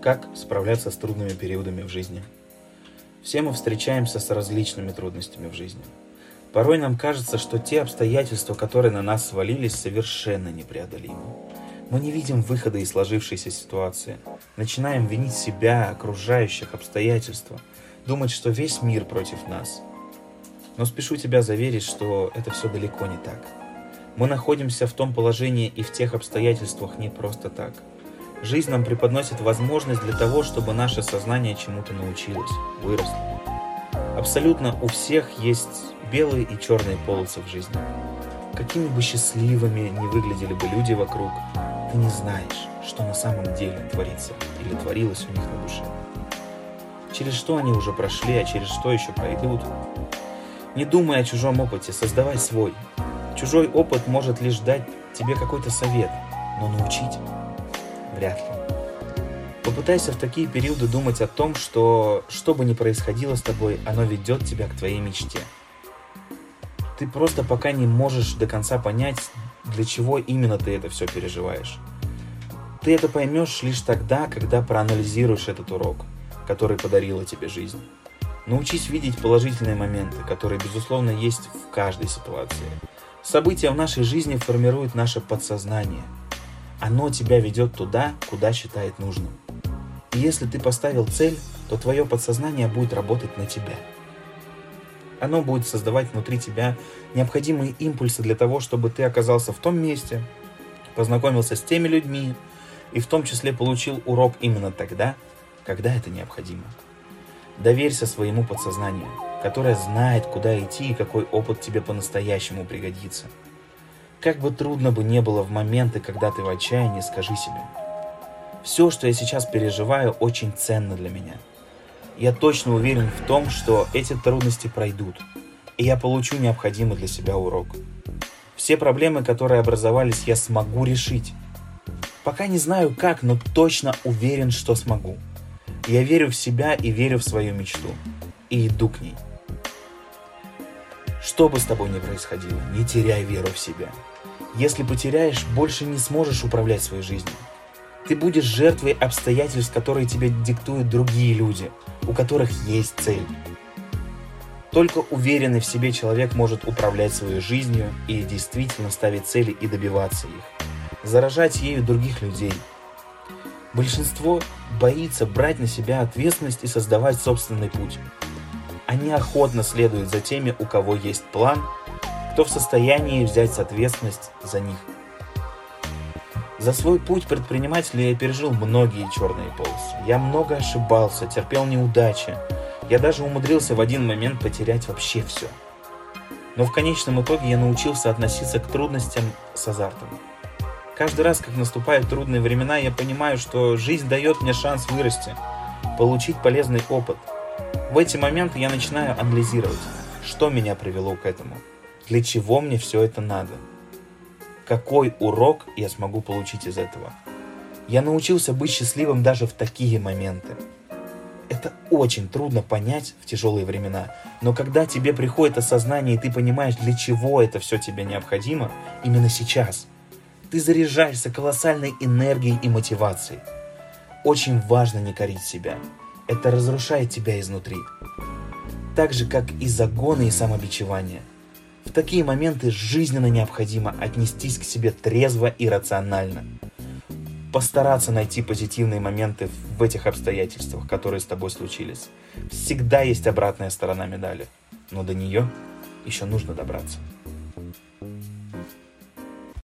Как справляться с трудными периодами в жизни? Все мы встречаемся с различными трудностями в жизни. Порой нам кажется, что те обстоятельства, которые на нас свалились, совершенно непреодолимы. Мы не видим выхода из сложившейся ситуации. Начинаем винить себя, окружающих, обстоятельства. Думать, что весь мир против нас. Но спешу тебя заверить, что это все далеко не так. Мы находимся в том положении и в тех обстоятельствах не просто так – Жизнь нам преподносит возможность для того, чтобы наше сознание чему-то научилось, выросло. Абсолютно у всех есть белые и черные полосы в жизни. Какими бы счастливыми ни выглядели бы люди вокруг, ты не знаешь, что на самом деле творится или творилось у них на душе. Через что они уже прошли, а через что еще пройдут. Не думай о чужом опыте, создавай свой. Чужой опыт может лишь дать тебе какой-то совет, но научить Вряд ли. Попытайся в такие периоды думать о том, что что бы ни происходило с тобой, оно ведет тебя к твоей мечте. Ты просто пока не можешь до конца понять, для чего именно ты это все переживаешь. Ты это поймешь лишь тогда, когда проанализируешь этот урок, который подарила тебе жизнь. Научись видеть положительные моменты, которые, безусловно, есть в каждой ситуации. События в нашей жизни формируют наше подсознание – оно тебя ведет туда, куда считает нужным. И если ты поставил цель, то твое подсознание будет работать на тебя. Оно будет создавать внутри тебя необходимые импульсы для того, чтобы ты оказался в том месте, познакомился с теми людьми и в том числе получил урок именно тогда, когда это необходимо. Доверься своему подсознанию, которое знает, куда идти и какой опыт тебе по-настоящему пригодится – как бы трудно бы не было в моменты, когда ты в отчаянии, скажи себе. Все, что я сейчас переживаю, очень ценно для меня. Я точно уверен в том, что эти трудности пройдут, и я получу необходимый для себя урок. Все проблемы, которые образовались, я смогу решить. Пока не знаю как, но точно уверен, что смогу. Я верю в себя и верю в свою мечту. И иду к ней. Что бы с тобой ни происходило, не теряй веру в себя. Если потеряешь, больше не сможешь управлять своей жизнью. Ты будешь жертвой обстоятельств, которые тебе диктуют другие люди, у которых есть цель. Только уверенный в себе человек может управлять своей жизнью и действительно ставить цели и добиваться их. Заражать ею других людей. Большинство боится брать на себя ответственность и создавать собственный путь. Они охотно следуют за теми, у кого есть план, кто в состоянии взять ответственность за них. За свой путь предпринимателя я пережил многие черные полосы. Я много ошибался, терпел неудачи. Я даже умудрился в один момент потерять вообще все. Но в конечном итоге я научился относиться к трудностям с азартом. Каждый раз, как наступают трудные времена, я понимаю, что жизнь дает мне шанс вырасти, получить полезный опыт – в эти моменты я начинаю анализировать, что меня привело к этому, для чего мне все это надо, какой урок я смогу получить из этого. Я научился быть счастливым даже в такие моменты. Это очень трудно понять в тяжелые времена, но когда тебе приходит осознание и ты понимаешь, для чего это все тебе необходимо, именно сейчас, ты заряжаешься колоссальной энергией и мотивацией. Очень важно не корить себя – это разрушает тебя изнутри. Так же, как и загоны и самобичевание. В такие моменты жизненно необходимо отнестись к себе трезво и рационально. Постараться найти позитивные моменты в этих обстоятельствах, которые с тобой случились. Всегда есть обратная сторона медали, но до нее еще нужно добраться.